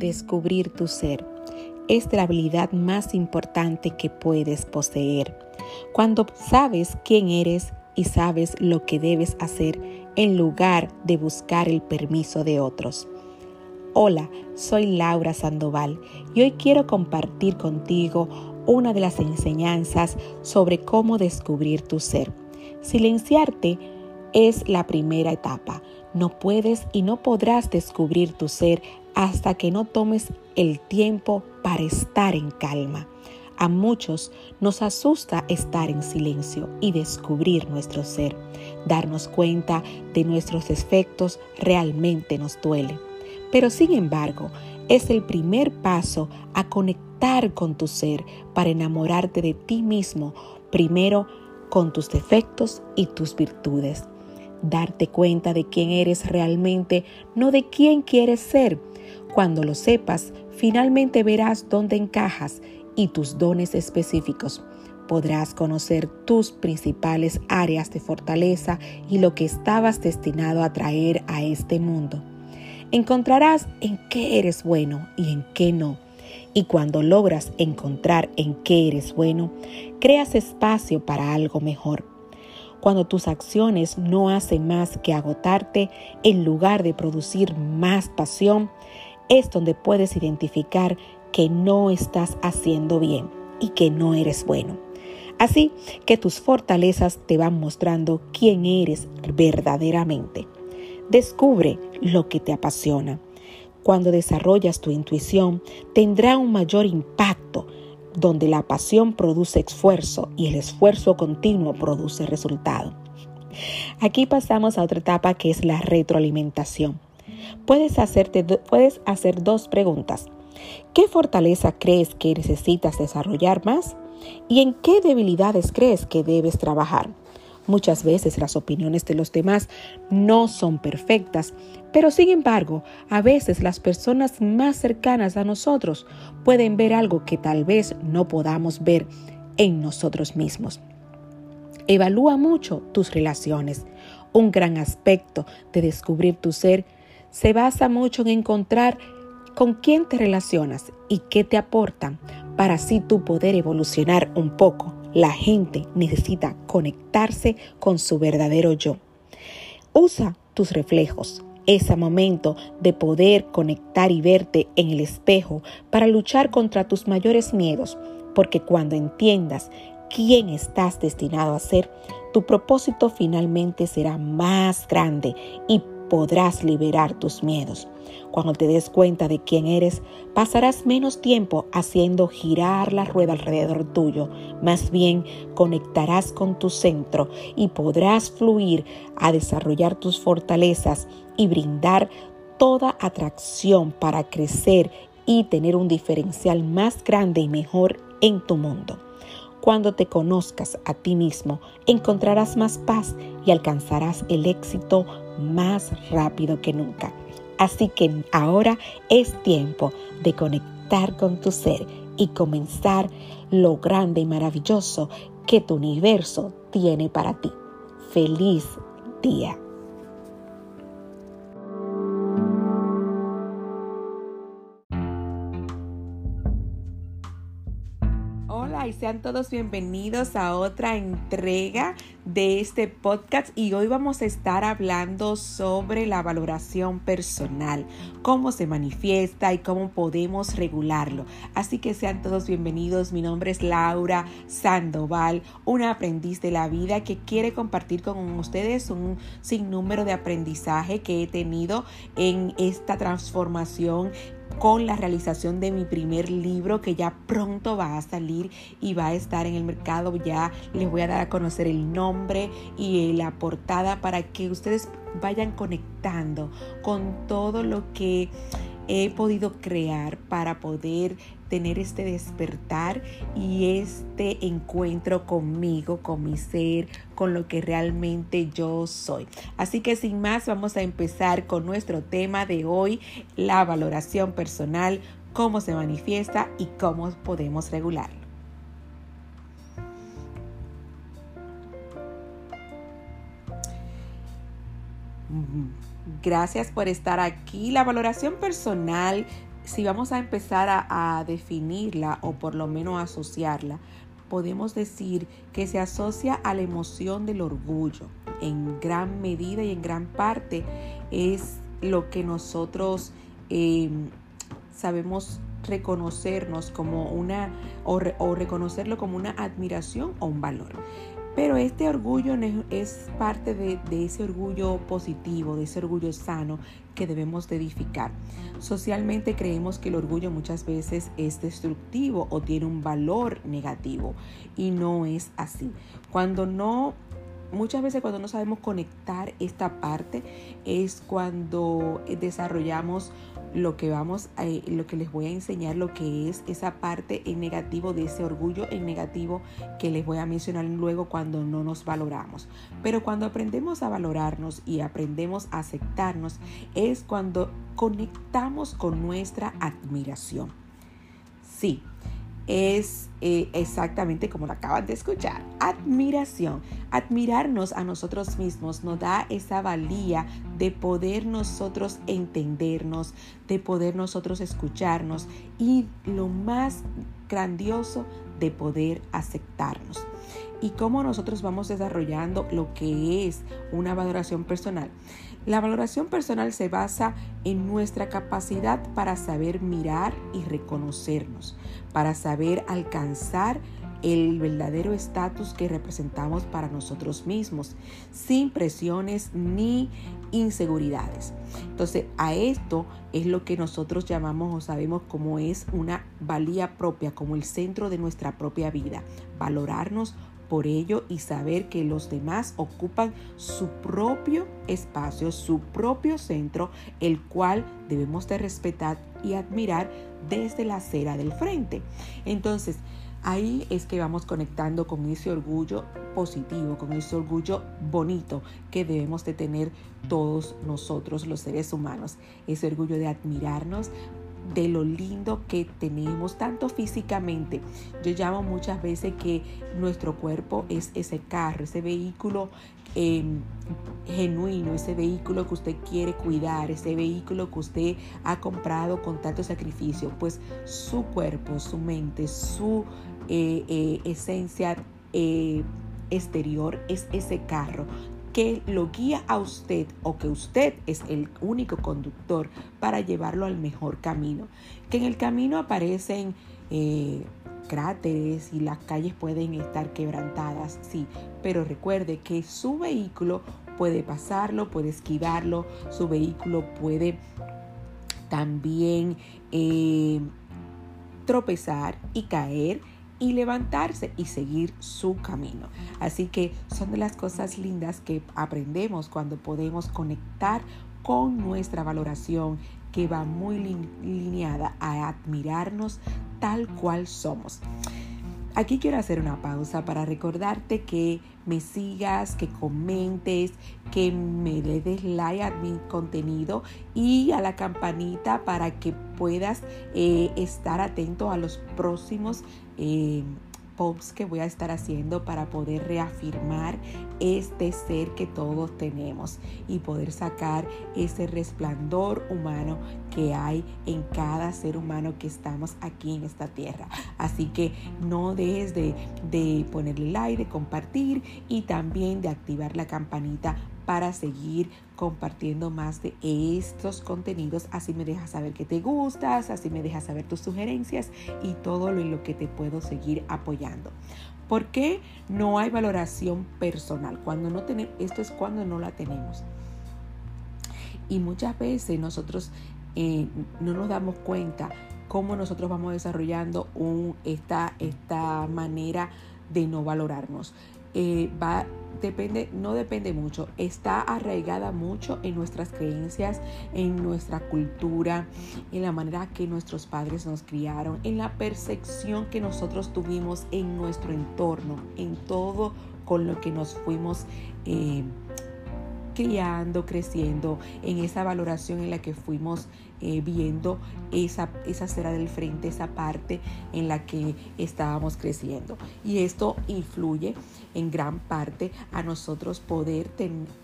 descubrir tu ser es la habilidad más importante que puedes poseer. Cuando sabes quién eres y sabes lo que debes hacer en lugar de buscar el permiso de otros. Hola, soy Laura Sandoval y hoy quiero compartir contigo una de las enseñanzas sobre cómo descubrir tu ser. Silenciarte es la primera etapa. No puedes y no podrás descubrir tu ser hasta que no tomes el tiempo para estar en calma. A muchos nos asusta estar en silencio y descubrir nuestro ser. Darnos cuenta de nuestros efectos realmente nos duele. Pero sin embargo, es el primer paso a conectar con tu ser para enamorarte de ti mismo, primero con tus defectos y tus virtudes. Darte cuenta de quién eres realmente, no de quién quieres ser. Cuando lo sepas, finalmente verás dónde encajas y tus dones específicos. Podrás conocer tus principales áreas de fortaleza y lo que estabas destinado a traer a este mundo. Encontrarás en qué eres bueno y en qué no. Y cuando logras encontrar en qué eres bueno, creas espacio para algo mejor. Cuando tus acciones no hacen más que agotarte en lugar de producir más pasión, es donde puedes identificar que no estás haciendo bien y que no eres bueno. Así que tus fortalezas te van mostrando quién eres verdaderamente. Descubre lo que te apasiona. Cuando desarrollas tu intuición, tendrá un mayor impacto, donde la pasión produce esfuerzo y el esfuerzo continuo produce resultado. Aquí pasamos a otra etapa que es la retroalimentación. Puedes, hacerte, puedes hacer dos preguntas. ¿Qué fortaleza crees que necesitas desarrollar más? ¿Y en qué debilidades crees que debes trabajar? Muchas veces las opiniones de los demás no son perfectas, pero sin embargo, a veces las personas más cercanas a nosotros pueden ver algo que tal vez no podamos ver en nosotros mismos. Evalúa mucho tus relaciones. Un gran aspecto de descubrir tu ser se basa mucho en encontrar con quién te relacionas y qué te aportan para así tú poder evolucionar un poco. La gente necesita conectarse con su verdadero yo. Usa tus reflejos, ese momento de poder conectar y verte en el espejo para luchar contra tus mayores miedos, porque cuando entiendas quién estás destinado a ser, tu propósito finalmente será más grande y podrás liberar tus miedos. Cuando te des cuenta de quién eres, pasarás menos tiempo haciendo girar la rueda alrededor tuyo. Más bien conectarás con tu centro y podrás fluir a desarrollar tus fortalezas y brindar toda atracción para crecer y tener un diferencial más grande y mejor en tu mundo. Cuando te conozcas a ti mismo, encontrarás más paz y alcanzarás el éxito más rápido que nunca. Así que ahora es tiempo de conectar con tu ser y comenzar lo grande y maravilloso que tu universo tiene para ti. Feliz día. Y sean todos bienvenidos a otra entrega de este podcast y hoy vamos a estar hablando sobre la valoración personal, cómo se manifiesta y cómo podemos regularlo. Así que sean todos bienvenidos. Mi nombre es Laura Sandoval, una aprendiz de la vida que quiere compartir con ustedes un sinnúmero de aprendizaje que he tenido en esta transformación con la realización de mi primer libro que ya pronto va a salir y va a estar en el mercado. Ya les voy a dar a conocer el nombre y la portada para que ustedes vayan conectando con todo lo que he podido crear para poder tener este despertar y este encuentro conmigo, con mi ser, con lo que realmente yo soy. Así que sin más, vamos a empezar con nuestro tema de hoy, la valoración personal, cómo se manifiesta y cómo podemos regularlo. Gracias por estar aquí. La valoración personal si vamos a empezar a, a definirla o por lo menos asociarla, podemos decir que se asocia a la emoción del orgullo. En gran medida y en gran parte es lo que nosotros em, sabemos reconocernos como una o, reconocerlo como una admiración o un valor. Pero este orgullo es parte de, ese orgullo positivo, de ese orgullo sano que debemos de edificar. Socialmente creemos que el orgullo muchas veces es destructivo o tiene un valor negativo y no es así. Cuando no muchas veces cuando no sabemos conectar esta parte es cuando desarrollamos lo que vamos a, lo que les voy a enseñar lo que es esa parte en negativo de ese orgullo en negativo que les voy a mencionar luego cuando no nos valoramos. Pero cuando aprendemos a valorarnos y aprendemos a aceptarnos es cuando conectamos con nuestra admiración. Sí es eh, exactamente como lo acaban de escuchar. Admiración. Admirarnos a nosotros mismos nos da esa valía de poder nosotros entendernos, de poder nosotros escucharnos y lo más grandioso de poder aceptarnos. Y cómo nosotros vamos desarrollando lo que es una valoración personal. La valoración personal se basa en nuestra capacidad para saber mirar y reconocernos, para saber alcanzar el verdadero estatus que representamos para nosotros mismos, sin presiones ni inseguridades. Entonces, a esto es lo que nosotros llamamos o sabemos como es una valía propia, como el centro de nuestra propia vida, valorarnos por ello y saber que los demás ocupan su propio espacio, su propio centro, el cual debemos de respetar y admirar desde la acera del frente. Entonces, ahí es que vamos conectando con ese orgullo positivo, con ese orgullo bonito que debemos de tener todos nosotros los seres humanos. Ese orgullo de admirarnos de lo lindo que tenemos, tanto físicamente. Yo llamo muchas veces que nuestro cuerpo es ese carro, ese vehículo em, genuino, ese vehículo que usted quiere cuidar, ese vehículo que usted ha comprado con tanto sacrificio. Pues su cuerpo, su mente, su eh, eh, esencia eh, exterior es ese carro que lo guía a usted o que usted es el único conductor para llevarlo al mejor camino. Que en el camino aparecen eh, cráteres y las calles pueden estar quebrantadas, sí, pero recuerde que su vehículo puede pasarlo, puede esquivarlo, su vehículo puede también eh, tropezar y caer y levantarse y seguir su camino. Así que son de las cosas lindas que aprendemos cuando podemos conectar con nuestra valoración que va muy lineada a admirarnos tal cual somos. Aquí quiero hacer una pausa para recordarte que me sigas, que comentes, que me le des like a mi contenido y a la campanita para que puedas eh, estar atento a los próximos eh, que voy a estar haciendo para poder reafirmar este ser que todos tenemos y poder sacar ese resplandor humano que hay en cada ser humano que estamos aquí en esta tierra. Así que no dejes de, de ponerle like, de compartir y también de activar la campanita para seguir compartiendo más de estos contenidos. Así me dejas saber que te gustas, así me dejas saber tus sugerencias y todo lo en lo que te puedo seguir apoyando. ¿Por qué no hay valoración personal? Cuando no tenemos, esto es cuando no la tenemos. Y muchas veces nosotros eh, no nos damos cuenta cómo nosotros vamos desarrollando esta, esta manera de no valorarnos. Eh, va, depende, no depende mucho, está arraigada mucho en nuestras creencias, en nuestra cultura, en la manera que nuestros padres nos criaron, en la percepción que nosotros tuvimos en nuestro entorno, en todo con lo que nos fuimos eh, criando, creciendo en esa valoración en la que fuimos eh, viendo esa, esa cera del frente, esa parte en la que estábamos creciendo. Y esto influye en gran parte a nosotros poder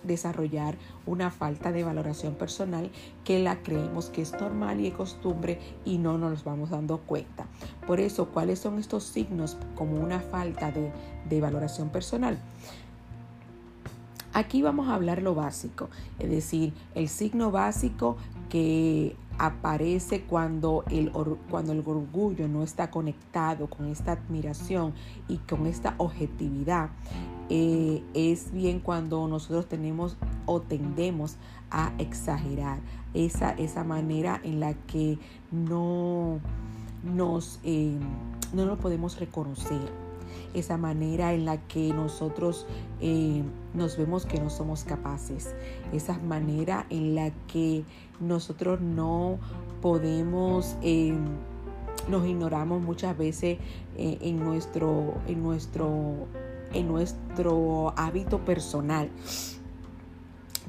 desarrollar una falta de valoración personal que la creemos que es normal y de costumbre y no nos vamos dando cuenta. Por eso, ¿cuáles son estos signos como una falta de valoración personal? Aquí vamos a hablar lo básico, es decir, el signo básico que aparece cuando el, cuando el orgullo no está conectado con esta admiración y con esta objetividad. Eh, es bien cuando nosotros tenemos o tendemos a exagerar esa, esa manera en la que no nos, eh, no nos podemos reconocer esa manera en la que nosotros eh, nos vemos que no somos capaces, esa manera en la que nosotros no podemos, eh, nos ignoramos muchas veces eh, en, nuestro, en, nuestro, en nuestro hábito personal.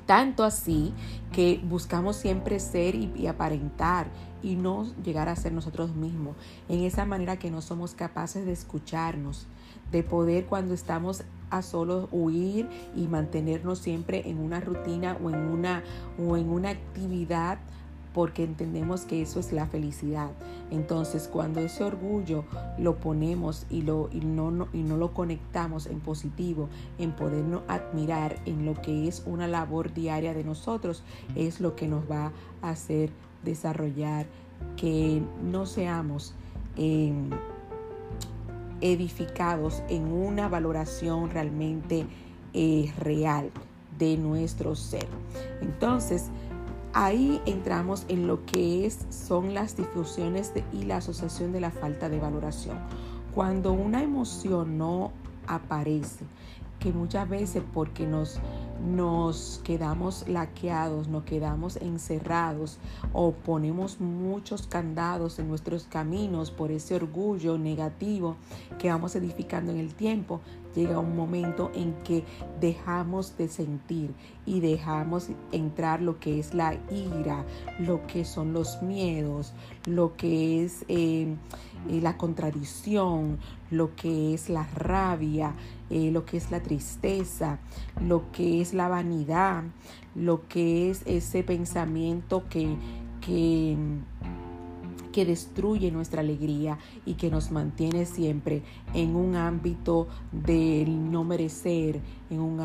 Tanto así que buscamos siempre ser y, aparentar y no llegar a ser nosotros mismos. En esa manera que no somos capaces de escucharnos, de poder cuando estamos a solo huir y mantenernos siempre en una rutina o en una, o en una actividad porque entendemos que eso es la felicidad. Entonces, cuando ese orgullo lo ponemos y, lo, y, no, y no lo conectamos en positivo, en podernos admirar en lo que es una labor diaria de nosotros, es lo que nos va a hacer desarrollar que no seamos... Eh, edificados en una valoración realmente eh, real de nuestro ser. Entonces, ahí entramos en lo que es, son las difusiones y la asociación de la falta de valoración. Cuando una emoción no aparece, que muchas veces porque nos nos quedamos laqueados, nos quedamos encerrados o ponemos muchos candados en nuestros caminos por ese orgullo negativo que vamos edificando en el tiempo, llega un momento en que dejamos de sentir y dejamos entrar lo que es la ira, lo que son los miedos, lo que es eh, eh, la contradicción, lo que es la rabia, eh, lo que es la tristeza, lo que es la vanidad, lo que es ese pensamiento que, que, que destruye nuestra alegría y que nos mantiene siempre en un ámbito de no merecer, en un,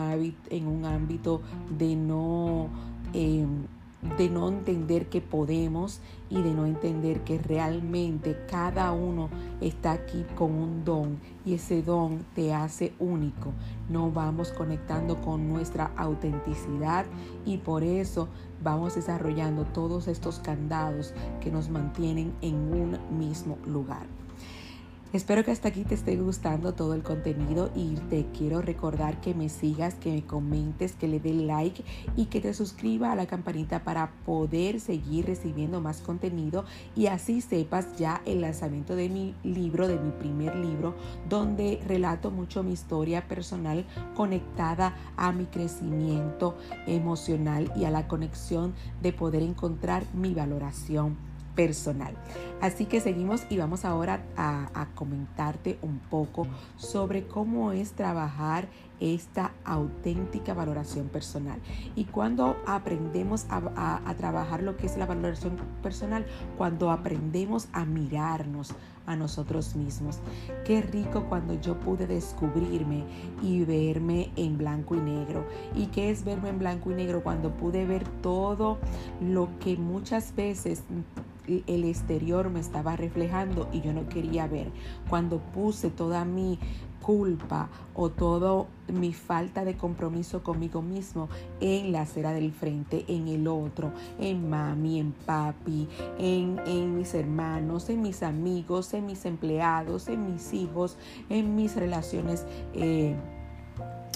en un ámbito de no... Em, de no entender que podemos y de no entender que realmente cada uno está aquí con un don y ese don te hace único. No vamos conectando con nuestra autenticidad y por eso vamos desarrollando todos estos candados que nos mantienen en un mismo lugar. Espero que hasta aquí te esté gustando todo el contenido y te quiero recordar que me sigas, que me comentes, que le dé like y que te suscriba a la campanita para poder seguir recibiendo más contenido y así sepas ya el lanzamiento de mi libro, de mi primer libro, donde relato mucho mi historia personal conectada a mi crecimiento emocional y a la conexión de poder encontrar mi valoración personal. Así que seguimos y vamos ahora a, comentarte un poco sobre cómo es trabajar esta auténtica valoración personal. Y cuando aprendemos a, trabajar lo que es la valoración personal, cuando aprendemos a mirarnos a nosotros mismos. Qué rico cuando yo pude descubrirme y verme en blanco y negro. ¿Y qué es verme en blanco y negro? Cuando pude ver todo lo que muchas veces el exterior me estaba reflejando y yo no quería ver. Cuando puse toda mi culpa o toda mi falta de compromiso conmigo mismo en la acera del frente, en el otro, en mami, en papi, en, en mis hermanos, en mis amigos, en mis empleados, en mis hijos, en mis relaciones. Eh,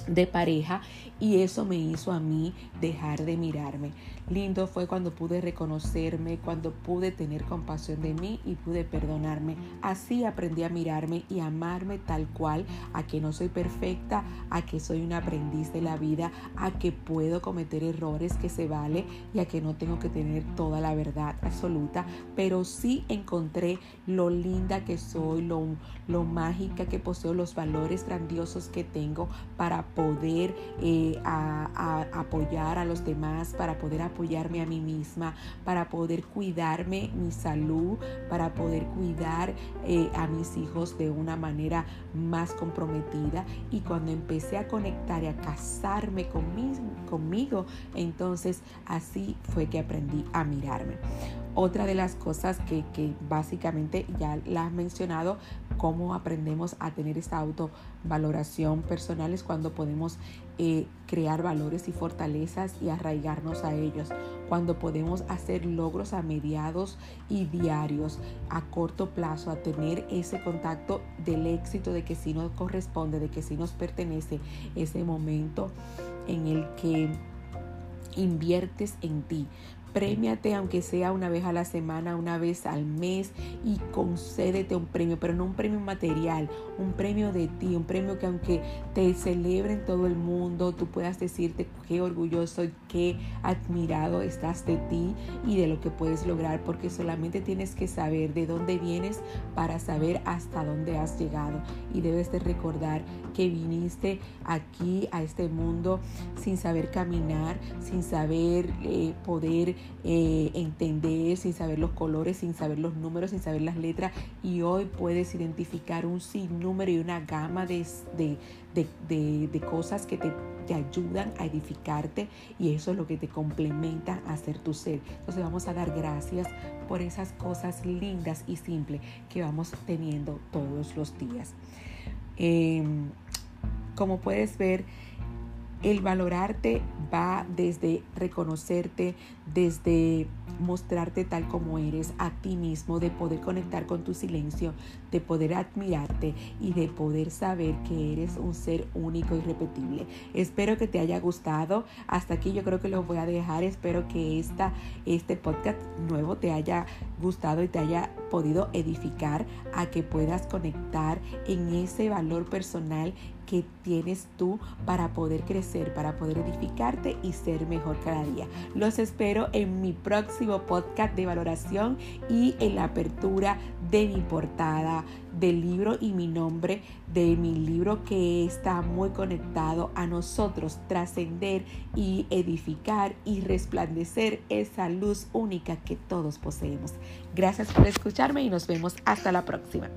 de pareja y eso me hizo a mí dejar de mirarme. Lindo fue cuando pude reconocerme, cuando pude tener compasión de mí y pude perdonarme. Así aprendí a mirarme y amarme tal cual, a que no soy perfecta, a que soy un aprendiz de la vida, a que puedo cometer errores que se vale y a que no tengo que tener toda la verdad absoluta, pero sí encontré lo linda que soy, lo, lo mágica que poseo, los valores grandiosos que tengo para poder eh, apoyar a los demás, para poder apoyarme a mí misma, para poder cuidarme mi salud, para poder cuidar eh, a mis hijos de una manera más comprometida. Y cuando empecé a conectar y a casarme conmigo, conmigo entonces así fue que aprendí a mirarme. Otra de las cosas que, básicamente ya la has mencionado, cómo aprendemos a tener esta autovaloración personal es cuando podemos eh, crear valores y fortalezas y arraigarnos a ellos, cuando podemos hacer logros a mediados y diarios, a corto plazo, a tener ese contacto del éxito de que sí nos corresponde, de que sí nos pertenece ese momento en el que inviertes en ti. Premiate aunque sea una vez a la semana, una vez al mes y concédete un premio, pero no un premio material, un premio de ti, un premio que aunque te celebre en todo el mundo, tú puedas decirte qué orgulloso admirado estás de ti y de lo que puedes lograr, porque solamente tienes que saber de dónde vienes para saber hasta dónde has llegado y debes de recordar que viniste aquí a este mundo sin saber caminar, sin saber eh, poder eh, entender, sin saber los colores, sin saber los números, sin saber las letras. Y hoy puedes identificar un sinnúmero y una gama de, de, cosas que te, te, ayudan a edificarte y eso es lo que te complementa a ser tu ser. Entonces vamos a dar gracias por esas cosas lindas y simples que vamos teniendo todos los días. Em, como puedes ver, el valorarte va desde reconocerte, desde mostrarte tal como eres a ti mismo, de poder conectar con tu silencio, de poder admirarte y de poder saber que eres un ser único y repetible. Espero que te haya gustado. Hasta aquí yo creo que lo voy a dejar. Espero que esta, este podcast nuevo te haya gustado y te haya podido edificar a que puedas conectar en ese valor personal que tienes tú para poder crecer, para poder edificarte y ser mejor cada día. Los espero en mi próximo podcast de valoración y en la apertura de mi portada del libro y mi nombre de mi libro que está muy conectado a nosotros trascender y edificar y resplandecer esa luz única que todos poseemos. Gracias por escucharme y nos vemos hasta la próxima.